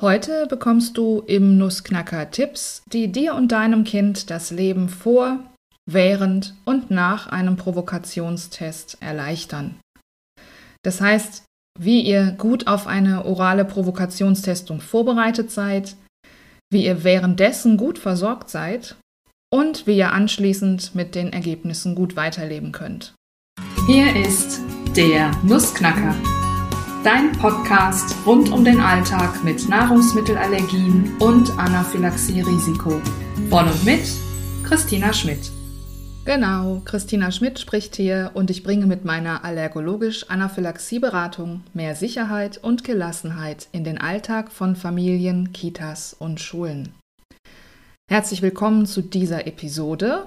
Heute bekommst du im Nussknacker Tipps, die dir und deinem Kind das Leben vor, während und nach einem Provokationstest erleichtern. Das heißt, wie ihr gut auf eine orale Provokationstestung vorbereitet seid, wie ihr währenddessen gut versorgt seid und wie ihr anschließend mit den Ergebnissen gut weiterleben könnt. Hier ist der Nussknacker dein Podcast rund um den Alltag mit Nahrungsmittelallergien und Anaphylaxie-Risiko. Von und mit Christina Schmidt. Genau, Christina Schmidt spricht hier und ich bringe mit meiner allergologisch-Anaphylaxie-Beratung mehr Sicherheit und Gelassenheit in den Alltag von Familien, Kitas und Schulen. Herzlich willkommen zu dieser Episode.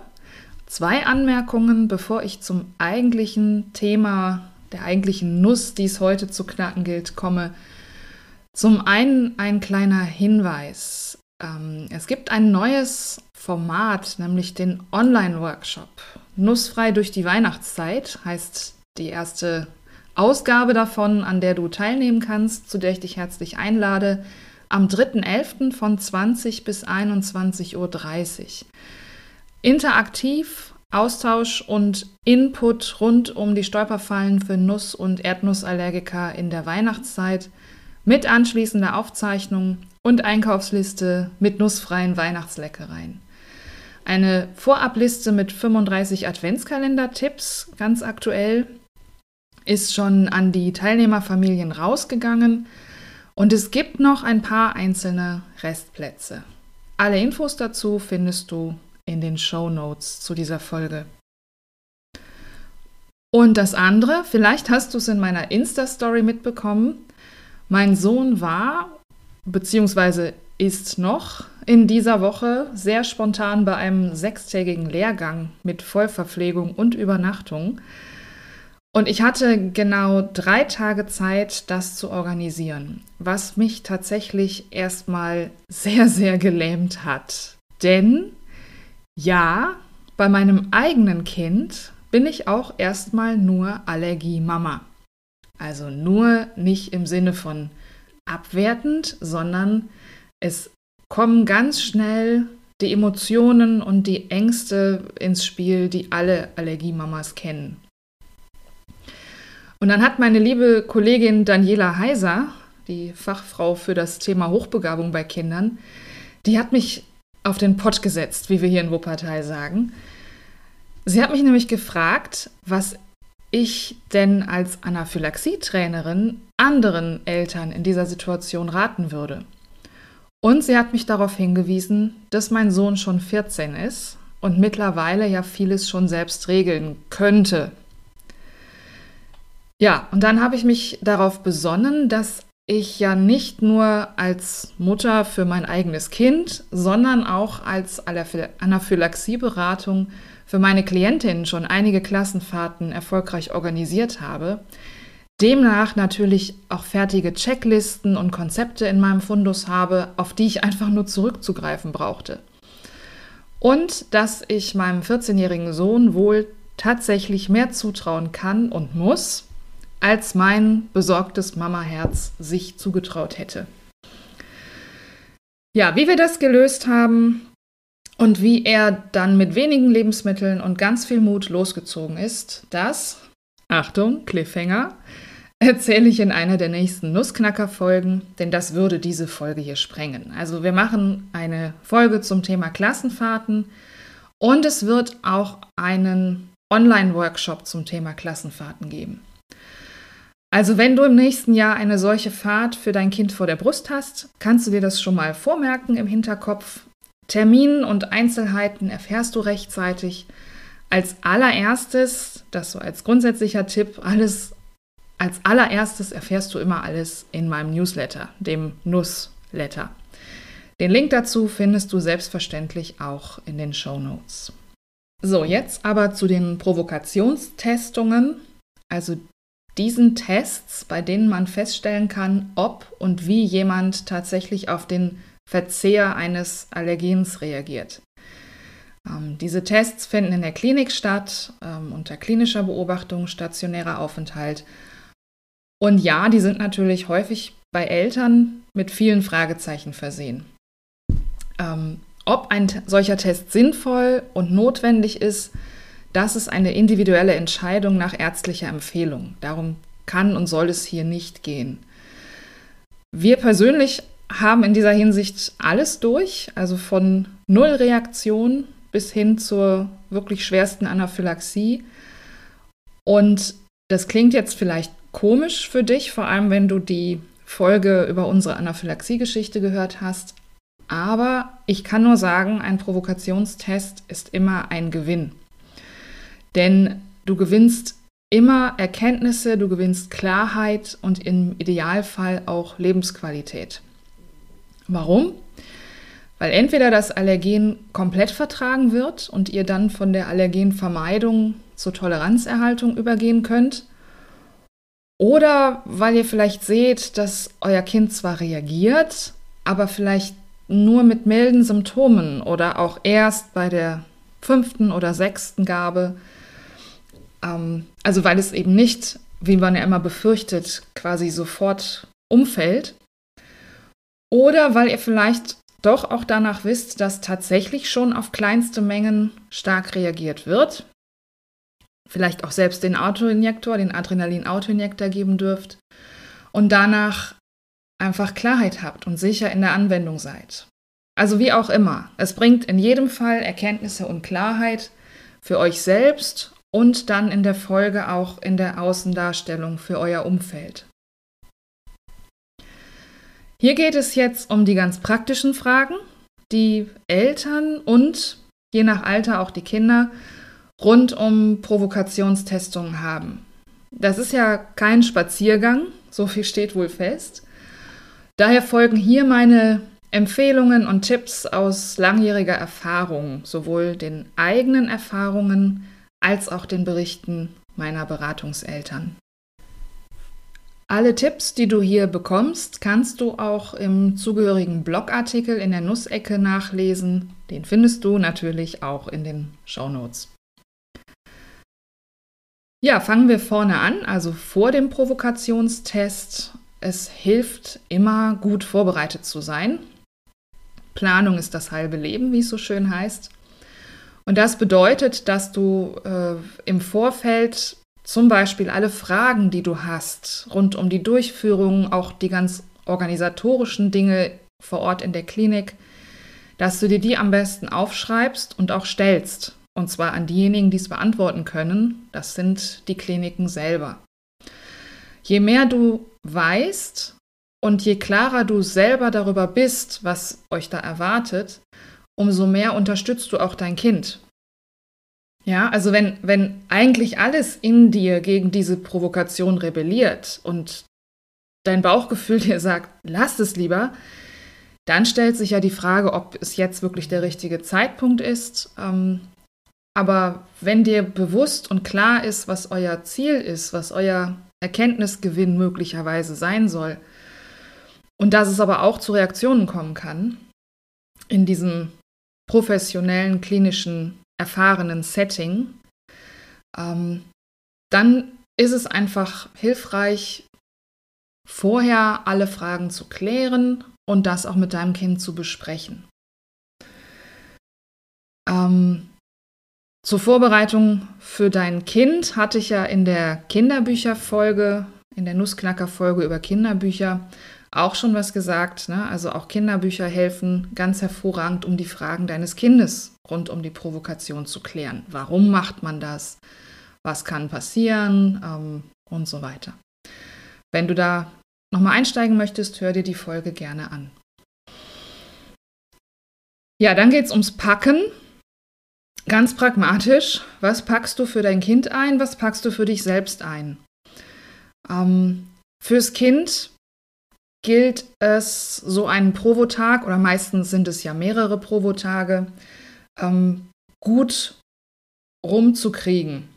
Zwei Anmerkungen, bevor ich zum eigentlichen Thema der eigentlichen Nuss, die es heute zu knacken gilt, komme. Zum einen ein kleiner Hinweis. Ähm, es gibt ein neues Format, nämlich den Online-Workshop. Nussfrei durch die Weihnachtszeit heißt die erste Ausgabe davon, an der du teilnehmen kannst, zu der ich dich herzlich einlade, am 3.11. von 20 bis 21.30 Uhr. Interaktiv Austausch und Input rund um die Stolperfallen für Nuss- und Erdnussallergiker in der Weihnachtszeit mit anschließender Aufzeichnung und Einkaufsliste mit nussfreien Weihnachtsleckereien. Eine Vorabliste mit 35 Adventskalender-Tipps, ganz aktuell, ist schon an die Teilnehmerfamilien rausgegangen und es gibt noch ein paar einzelne Restplätze. Alle Infos dazu findest du in den Show Notes zu dieser Folge. Und das andere, vielleicht hast du es in meiner Insta-Story mitbekommen. Mein Sohn war, beziehungsweise ist noch in dieser Woche sehr spontan bei einem sechstägigen Lehrgang mit Vollverpflegung und Übernachtung. Und ich hatte genau drei Tage Zeit, das zu organisieren, was mich tatsächlich erstmal sehr, sehr gelähmt hat. Denn ja, bei meinem eigenen Kind bin ich auch erstmal nur Allergie-Mama. Also nur nicht im Sinne von abwertend, sondern es kommen ganz schnell die Emotionen und die Ängste ins Spiel, die alle Allergiemamas kennen. Und dann hat meine liebe Kollegin Daniela Heiser, die Fachfrau für das Thema Hochbegabung bei Kindern, die hat mich auf den Pott gesetzt, wie wir hier in Wuppertal sagen. Sie hat mich nämlich gefragt, was ich denn als Anaphylaxie-Trainerin anderen Eltern in dieser Situation raten würde. Und sie hat mich darauf hingewiesen, dass mein Sohn schon 14 ist und mittlerweile ja vieles schon selbst regeln könnte. Ja, und dann habe ich mich darauf besonnen, dass ich ja nicht nur als Mutter für mein eigenes Kind, sondern auch als Anaphylaxieberatung für meine Klientinnen schon einige Klassenfahrten erfolgreich organisiert habe. Demnach natürlich auch fertige Checklisten und Konzepte in meinem Fundus habe, auf die ich einfach nur zurückzugreifen brauchte. Und dass ich meinem 14-jährigen Sohn wohl tatsächlich mehr zutrauen kann und muss, als mein besorgtes Mamaherz sich zugetraut hätte. Ja, wie wir das gelöst haben und wie er dann mit wenigen Lebensmitteln und ganz viel Mut losgezogen ist, das, Achtung, Cliffhanger, erzähle ich in einer der nächsten Nussknacker-Folgen, denn das würde diese Folge hier sprengen. Also wir machen eine Folge zum Thema Klassenfahrten und es wird auch einen Online-Workshop zum Thema Klassenfahrten geben. Also wenn du im nächsten Jahr eine solche Fahrt für dein Kind vor der Brust hast, kannst du dir das schon mal vormerken im Hinterkopf. Terminen und Einzelheiten erfährst du rechtzeitig. Als allererstes, das so als grundsätzlicher Tipp, alles als allererstes erfährst du immer alles in meinem Newsletter, dem Nussletter. Den Link dazu findest du selbstverständlich auch in den Show Notes. So, jetzt aber zu den Provokationstestungen, also diesen Tests, bei denen man feststellen kann, ob und wie jemand tatsächlich auf den Verzehr eines Allergens reagiert. Ähm, diese Tests finden in der Klinik statt, ähm, unter klinischer Beobachtung, stationärer Aufenthalt. Und ja, die sind natürlich häufig bei Eltern mit vielen Fragezeichen versehen. Ähm, ob ein solcher Test sinnvoll und notwendig ist, das ist eine individuelle Entscheidung nach ärztlicher Empfehlung. Darum kann und soll es hier nicht gehen. Wir persönlich haben in dieser Hinsicht alles durch, also von Nullreaktion bis hin zur wirklich schwersten Anaphylaxie. Und das klingt jetzt vielleicht komisch für dich, vor allem wenn du die Folge über unsere Anaphylaxie-Geschichte gehört hast. Aber ich kann nur sagen, ein Provokationstest ist immer ein Gewinn. Denn du gewinnst immer Erkenntnisse, du gewinnst Klarheit und im Idealfall auch Lebensqualität. Warum? Weil entweder das Allergen komplett vertragen wird und ihr dann von der Allergenvermeidung zur Toleranzerhaltung übergehen könnt, oder weil ihr vielleicht seht, dass euer Kind zwar reagiert, aber vielleicht nur mit milden Symptomen oder auch erst bei der fünften oder sechsten Gabe. Ähm, also weil es eben nicht, wie man ja immer befürchtet, quasi sofort umfällt. Oder weil ihr vielleicht doch auch danach wisst, dass tatsächlich schon auf kleinste Mengen stark reagiert wird. Vielleicht auch selbst den Autoinjektor, den Adrenalin-Autoinjektor geben dürft. Und danach einfach Klarheit habt und sicher in der Anwendung seid. Also wie auch immer, es bringt in jedem Fall Erkenntnisse und Klarheit für euch selbst und dann in der Folge auch in der Außendarstellung für euer Umfeld. Hier geht es jetzt um die ganz praktischen Fragen, die Eltern und je nach Alter auch die Kinder rund um Provokationstestungen haben. Das ist ja kein Spaziergang, so viel steht wohl fest. Daher folgen hier meine Empfehlungen und Tipps aus langjähriger Erfahrung, sowohl den eigenen Erfahrungen als auch den Berichten meiner Beratungseltern. Alle Tipps, die du hier bekommst, kannst du auch im zugehörigen Blogartikel in der Nussecke nachlesen. Den findest du natürlich auch in den Shownotes. Ja, fangen wir vorne an, also vor dem Provokationstest. Es hilft immer gut vorbereitet zu sein. Planung ist das halbe Leben, wie es so schön heißt. Und das bedeutet, dass du äh, im Vorfeld zum Beispiel alle Fragen, die du hast, rund um die Durchführung, auch die ganz organisatorischen Dinge vor Ort in der Klinik, dass du dir die am besten aufschreibst und auch stellst. Und zwar an diejenigen, die es beantworten können. Das sind die Kliniken selber. Je mehr du weißt und je klarer du selber darüber bist, was euch da erwartet, umso mehr unterstützt du auch dein Kind. Ja, also wenn, wenn eigentlich alles in dir gegen diese Provokation rebelliert und dein Bauchgefühl dir sagt, lass es lieber, dann stellt sich ja die Frage, ob es jetzt wirklich der richtige Zeitpunkt ist. Ähm, aber wenn dir bewusst und klar ist, was euer Ziel ist, was euer Erkenntnisgewinn möglicherweise sein soll, und dass es aber auch zu Reaktionen kommen kann in diesem professionellen, klinischen erfahrenen Setting, ähm, dann ist es einfach hilfreich, vorher alle Fragen zu klären und das auch mit deinem Kind zu besprechen. Ähm, zur Vorbereitung für dein Kind hatte ich ja in der Kinderbücherfolge, in der Nussknacker-Folge über Kinderbücher auch schon was gesagt. Ne? Also auch Kinderbücher helfen ganz hervorragend, um die Fragen deines Kindes rund um die Provokation zu klären. Warum macht man das? Was kann passieren? Ähm, und so weiter. Wenn du da nochmal einsteigen möchtest, hör dir die Folge gerne an. Ja, dann geht es ums Packen. Ganz pragmatisch. Was packst du für dein Kind ein? Was packst du für dich selbst ein? Ähm, fürs Kind gilt es, so einen Provotag, oder meistens sind es ja mehrere Provotage, ähm, gut rumzukriegen.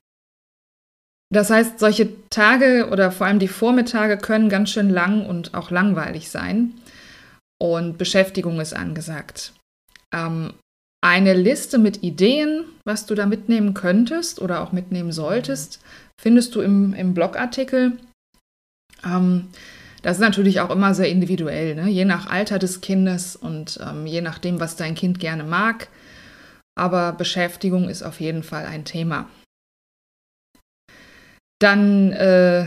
Das heißt, solche Tage oder vor allem die Vormittage können ganz schön lang und auch langweilig sein. Und Beschäftigung ist angesagt. Ähm, eine Liste mit Ideen, was du da mitnehmen könntest oder auch mitnehmen solltest, findest du im, im Blogartikel. Ähm, Das ist natürlich auch immer sehr individuell, ne? je nach Alter des Kindes und ähm, je nachdem, was dein Kind gerne mag. Aber Beschäftigung ist auf jeden Fall ein Thema. Dann, äh,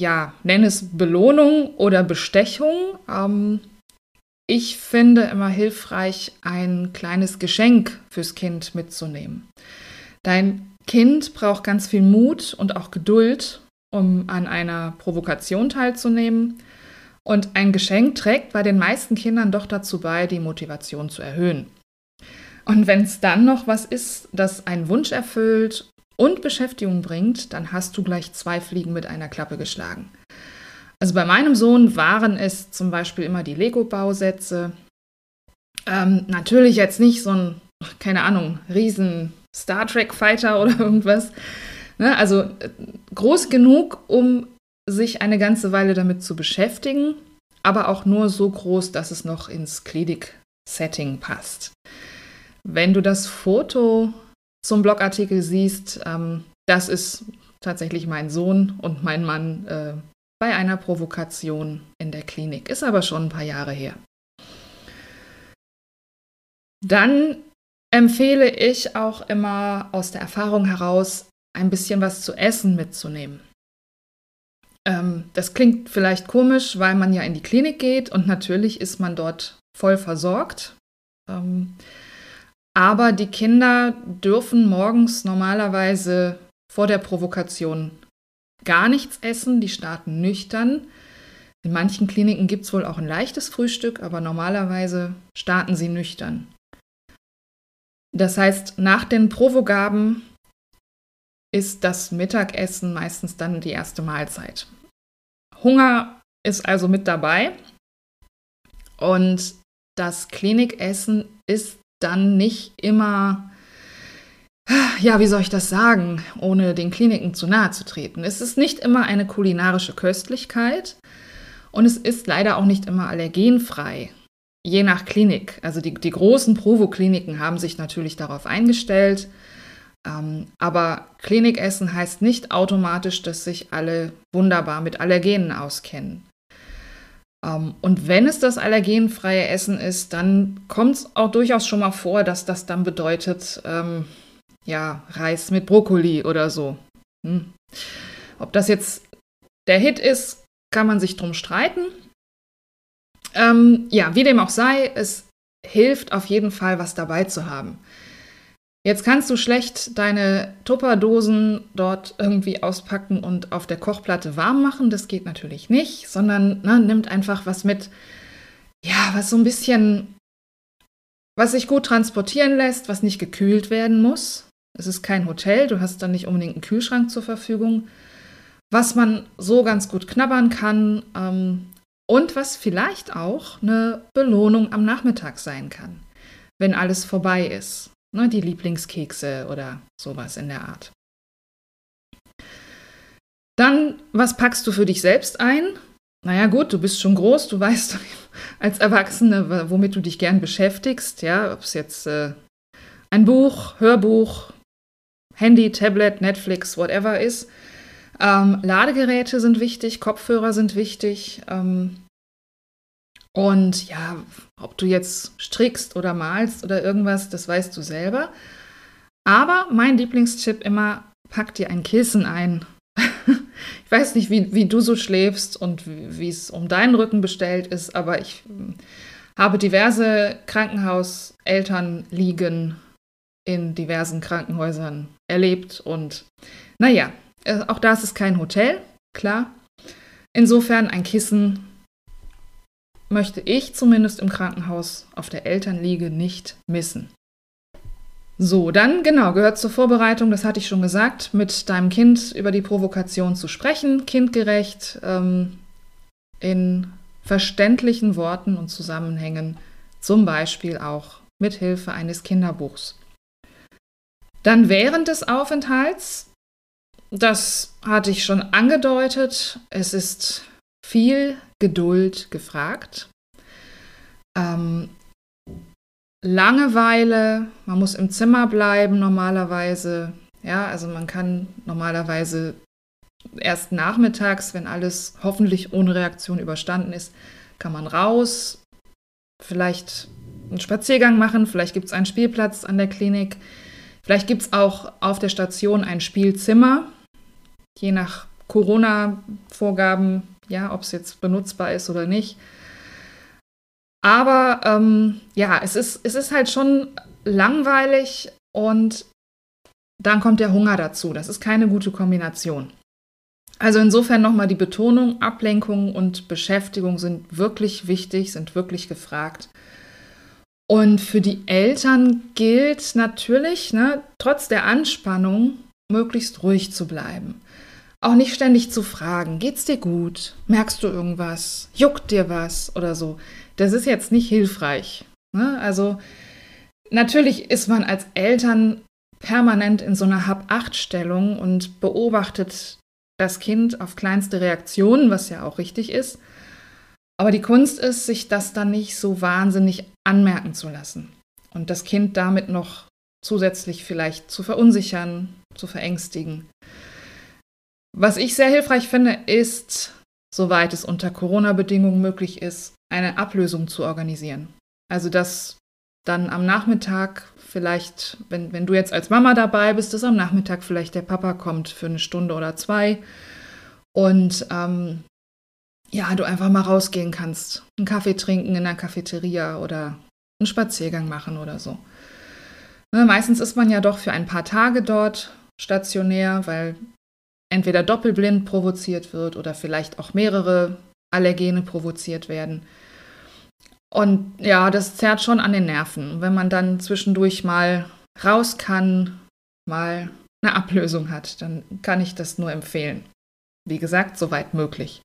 ja, nenn es Belohnung oder Bestechung. Ähm, ich finde immer hilfreich, ein kleines Geschenk fürs Kind mitzunehmen. Dein Kind braucht ganz viel Mut und auch Geduld, um an einer Provokation teilzunehmen. Und ein Geschenk trägt bei den meisten Kindern doch dazu bei, die Motivation zu erhöhen. Und wenn es dann noch was ist, das einen Wunsch erfüllt und Beschäftigung bringt, dann hast du gleich zwei Fliegen mit einer Klappe geschlagen. Also bei meinem Sohn waren es zum Beispiel immer die Lego-Bausätze. Ähm, natürlich jetzt nicht so ein, keine Ahnung, riesen Star Trek Fighter oder irgendwas. Ne? Also äh, groß genug, um sich eine ganze Weile damit zu beschäftigen, aber auch nur so groß, dass es noch ins Klinik-Setting passt. Wenn du das Foto zum Blogartikel siehst, ähm, das ist tatsächlich mein Sohn und mein Mann äh, bei einer Provokation in der Klinik. Ist aber schon ein paar Jahre her. Dann empfehle ich auch immer aus der Erfahrung heraus, ein bisschen was zu essen mitzunehmen. Ähm, das klingt vielleicht komisch, weil man ja in die Klinik geht und natürlich ist man dort voll versorgt. Ähm, aber die Kinder dürfen morgens normalerweise vor der Provokation gar nichts essen. Die starten nüchtern. In manchen Kliniken gibt es wohl auch ein leichtes Frühstück, aber normalerweise starten sie nüchtern. Das heißt, nach den Provogaben ist das Mittagessen meistens dann die erste Mahlzeit. Hunger ist also mit dabei und das Klinikessen ist dann nicht immer, ja, wie soll ich das sagen, ohne den Kliniken zu nahe zu treten. Es ist nicht immer eine kulinarische Köstlichkeit und es ist leider auch nicht immer allergenfrei. Je nach Klinik. Also die, die großen Provo-Kliniken haben sich natürlich darauf eingestellt. Ähm, aber Klinikessen heißt nicht automatisch, dass sich alle wunderbar mit Allergenen auskennen. Ähm, und wenn es das allergenfreie Essen ist, dann kommt es auch durchaus schon mal vor, dass das dann bedeutet, ähm, ja, Reis mit Brokkoli oder so. Hm. Ob das jetzt der Hit ist, kann man sich drum streiten. Ähm, ja, wie dem auch sei, es hilft auf jeden Fall, was dabei zu haben. Jetzt kannst du schlecht deine Tupperdosen dort irgendwie auspacken und auf der Kochplatte warm machen. Das geht natürlich nicht, sondern ne, nimmt einfach was mit, ja, was so ein bisschen, was sich gut transportieren lässt, was nicht gekühlt werden muss. Es ist kein Hotel, du hast dann nicht unbedingt einen Kühlschrank zur Verfügung. Was man so ganz gut knabbern kann, ähm, und was vielleicht auch eine Belohnung am Nachmittag sein kann, wenn alles vorbei ist. Ne, die Lieblingskekse oder sowas in der Art. Dann, was packst du für dich selbst ein? Naja gut, du bist schon groß, du weißt als Erwachsene, womit du dich gern beschäftigst, ja, ob es jetzt äh, ein Buch, Hörbuch, Handy, Tablet, Netflix, whatever ist. Ähm, Ladegeräte sind wichtig, Kopfhörer sind wichtig. Ähm, und ja, ob du jetzt strickst oder malst oder irgendwas, das weißt du selber. Aber mein Lieblingstipp immer, pack dir ein Kissen ein. ich weiß nicht, wie, wie du so schläfst und wie es um deinen Rücken bestellt ist, aber ich hm, habe diverse Krankenhauseltern liegen in diversen Krankenhäusern erlebt und naja, äh, auch da ist es kein Hotel, klar. Insofern ein Kissen möchte ich zumindest im Krankenhaus auf der Elternliege nicht missen. So, dann genau, gehört zur Vorbereitung, das hatte ich schon gesagt, mit deinem Kind über die Provokation zu sprechen, kindgerecht, ähm, in verständlichen Worten und Zusammenhängen, zum Beispiel auch mit Hilfe eines Kinderbuchs. Dann während des Aufenthalts das hatte ich schon angedeutet. Es ist viel Geduld gefragt. Ähm, Langeweile, man muss im Zimmer bleiben normalerweise. Ja, also man kann normalerweise erst nachmittags, wenn alles hoffentlich ohne Reaktion überstanden ist, kann man raus, vielleicht einen Spaziergang machen, vielleicht gibt es einen Spielplatz an der Klinik, vielleicht gibt es auch auf der Station ein Spielzimmer, je nach Corona-Vorgaben, ja, ob es jetzt benutzbar ist oder nicht. Aber ähm, ja, es ist, es ist halt schon langweilig und dann kommt der Hunger dazu. Das ist keine gute Kombination. Also insofern nochmal die Betonung, Ablenkung und Beschäftigung sind wirklich wichtig, sind wirklich gefragt. Und für die Eltern gilt natürlich, ne, trotz der Anspannung, möglichst ruhig zu bleiben. Auch nicht ständig zu fragen, geht's dir gut? Merkst du irgendwas? Juckt dir was? Oder so. Das ist jetzt nicht hilfreich. Ne? Also natürlich ist man als Eltern permanent in so einer Hab-Acht-Stellung und beobachtet das Kind auf kleinste Reaktionen, was ja auch richtig ist. Aber die Kunst ist, sich das dann nicht so wahnsinnig anmerken zu lassen und das Kind damit noch zusätzlich vielleicht zu verunsichern, zu verängstigen. Was ich sehr hilfreich finde, ist, soweit es unter Corona-Bedingungen möglich ist, eine Ablösung zu organisieren. Also dass dann am Nachmittag vielleicht, wenn, wenn du jetzt als Mama dabei bist, dass am Nachmittag vielleicht der Papa kommt für eine Stunde oder zwei und ähm, ja, du einfach mal rausgehen kannst, einen Kaffee trinken in der Cafeteria oder einen Spaziergang machen oder so. Ne, meistens ist man ja doch für ein paar Tage dort stationär, weil entweder doppelblind provoziert wird oder vielleicht auch mehrere Allergene provoziert werden. Und ja, das zerrt schon an den Nerven. Wenn man dann zwischendurch mal raus kann, mal eine Ablösung hat, dann kann ich das nur empfehlen. Wie gesagt, soweit möglich.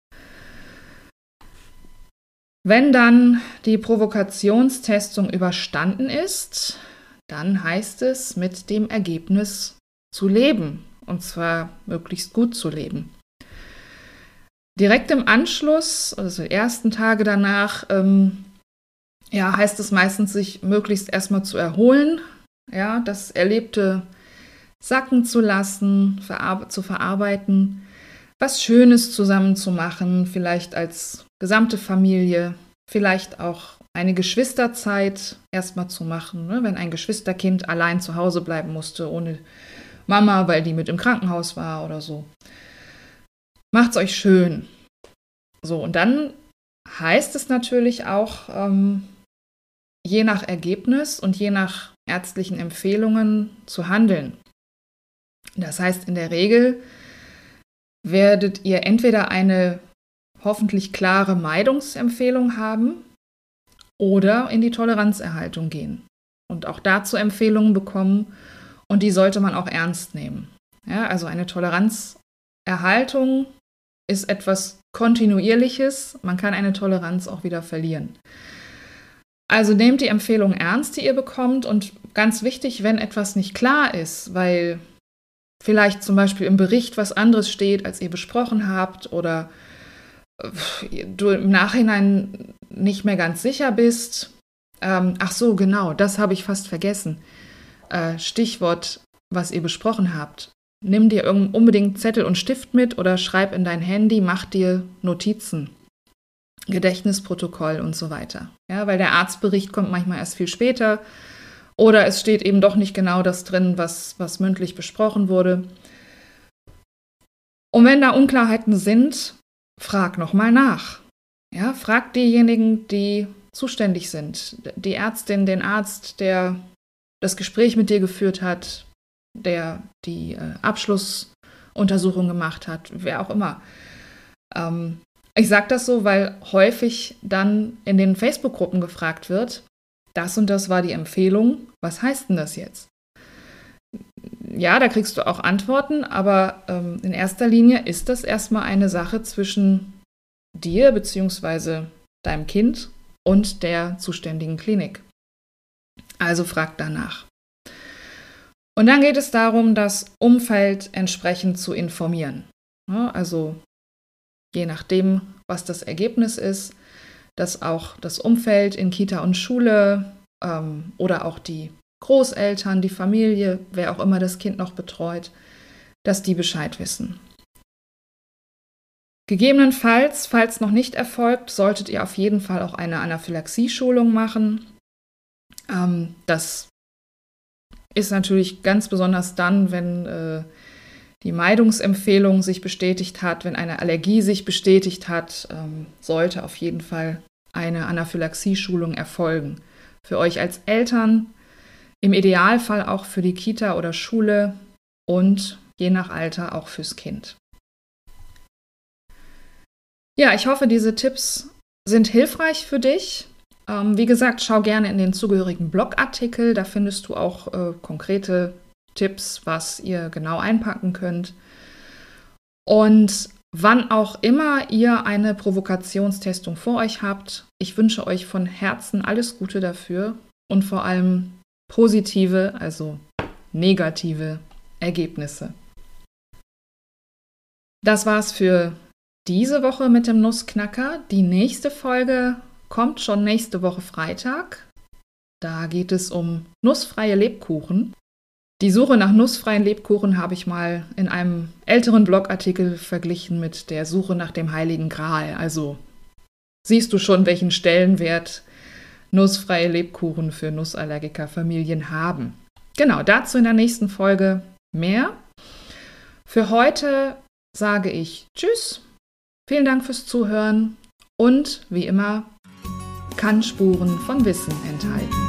Wenn dann die Provokationstestung überstanden ist, dann heißt es, mit dem Ergebnis zu leben und zwar möglichst gut zu leben. Direkt im Anschluss, also die ersten Tage danach, ähm, ja, heißt es meistens, sich möglichst erstmal zu erholen, ja, das Erlebte sacken zu lassen, verar zu verarbeiten, was Schönes zusammen zu machen, vielleicht als gesamte Familie, vielleicht auch eine Geschwisterzeit erstmal zu machen, ne, wenn ein Geschwisterkind allein zu Hause bleiben musste, ohne Mama, weil die mit im Krankenhaus war oder so. Macht's euch schön. So, und dann heißt es natürlich auch, ähm, je nach Ergebnis und je nach ärztlichen Empfehlungen zu handeln. Das heißt, in der Regel werdet ihr entweder eine hoffentlich klare Meidungsempfehlung haben oder in die Toleranzerhaltung gehen und auch dazu Empfehlungen bekommen und die sollte man auch ernst nehmen. Ja, also eine Toleranzerhaltung ist etwas Kontinuierliches. Man kann eine Toleranz auch wieder verlieren. Also nehmt die Empfehlung ernst, die ihr bekommt. Und ganz wichtig, wenn etwas nicht klar ist, weil vielleicht zum Beispiel im Bericht was anderes steht, als ihr besprochen habt, oder äh, du im Nachhinein nicht mehr ganz sicher bist. Ähm, ach so, genau, das habe ich fast vergessen. Äh, Stichwort, was ihr besprochen habt. Nimm dir unbedingt Zettel und Stift mit oder schreib in dein Handy, mach dir Notizen. Gedächtnisprotokoll und so weiter. Ja, weil der Arztbericht kommt manchmal erst viel später oder es steht eben doch nicht genau das drin, was, was mündlich besprochen wurde. Und wenn da Unklarheiten sind, frag nochmal nach. Ja, frag diejenigen, die zuständig sind, die Ärztin, den Arzt, der das Gespräch mit dir geführt hat, der die äh, Abschlussuntersuchung gemacht hat, wer auch immer. Ähm, ich sage das so, weil häufig dann in den Facebook-Gruppen gefragt wird, das und das war die Empfehlung, was heißt denn das jetzt? Ja, da kriegst du auch Antworten, aber ähm, in erster Linie ist das erstmal eine Sache zwischen dir bzw. deinem Kind und der zuständigen Klinik. Also frag danach. Und dann geht es darum, das Umfeld entsprechend zu informieren. Also je nachdem, was das Ergebnis ist, dass auch das Umfeld in Kita und Schule ähm, oder auch die Großeltern, die Familie, wer auch immer das Kind noch betreut, dass die Bescheid wissen. Gegebenenfalls, falls noch nicht erfolgt, solltet ihr auf jeden Fall auch eine Anaphylaxie-Schulung machen. Ähm, das ist natürlich ganz besonders dann, wenn äh, die Meidungsempfehlung sich bestätigt hat, wenn eine Allergie sich bestätigt hat, ähm, sollte auf jeden Fall eine Anaphylaxie-Schulung erfolgen. Für euch als Eltern, im Idealfall auch für die Kita oder Schule und je nach Alter auch fürs Kind. Ja, ich hoffe, diese Tipps sind hilfreich für dich. Ähm, wie gesagt, schau gerne in den zugehörigen Blogartikel. Da findest du auch äh, konkrete Tipps, was ihr genau einpacken könnt. Und wann auch immer ihr eine Provokationstestung vor euch habt, ich wünsche euch von Herzen alles Gute dafür und vor allem positive, also negative Ergebnisse. Das war's für diese Woche mit dem Nussknacker. Die nächste Folge kommt schon nächste Woche Freitag. Da geht es um nussfreie Lebkuchen. Die Suche nach nussfreien Lebkuchen habe ich mal in einem älteren Blogartikel verglichen mit der Suche nach dem Heiligen Gral. Also siehst du schon, welchen Stellenwert nussfreie Lebkuchen für Nussallergikerfamilien haben. Genau, dazu in der nächsten Folge mehr. Für heute sage ich Tschüss, vielen Dank fürs Zuhören und wie immer kann Spuren von Wissen enthalten.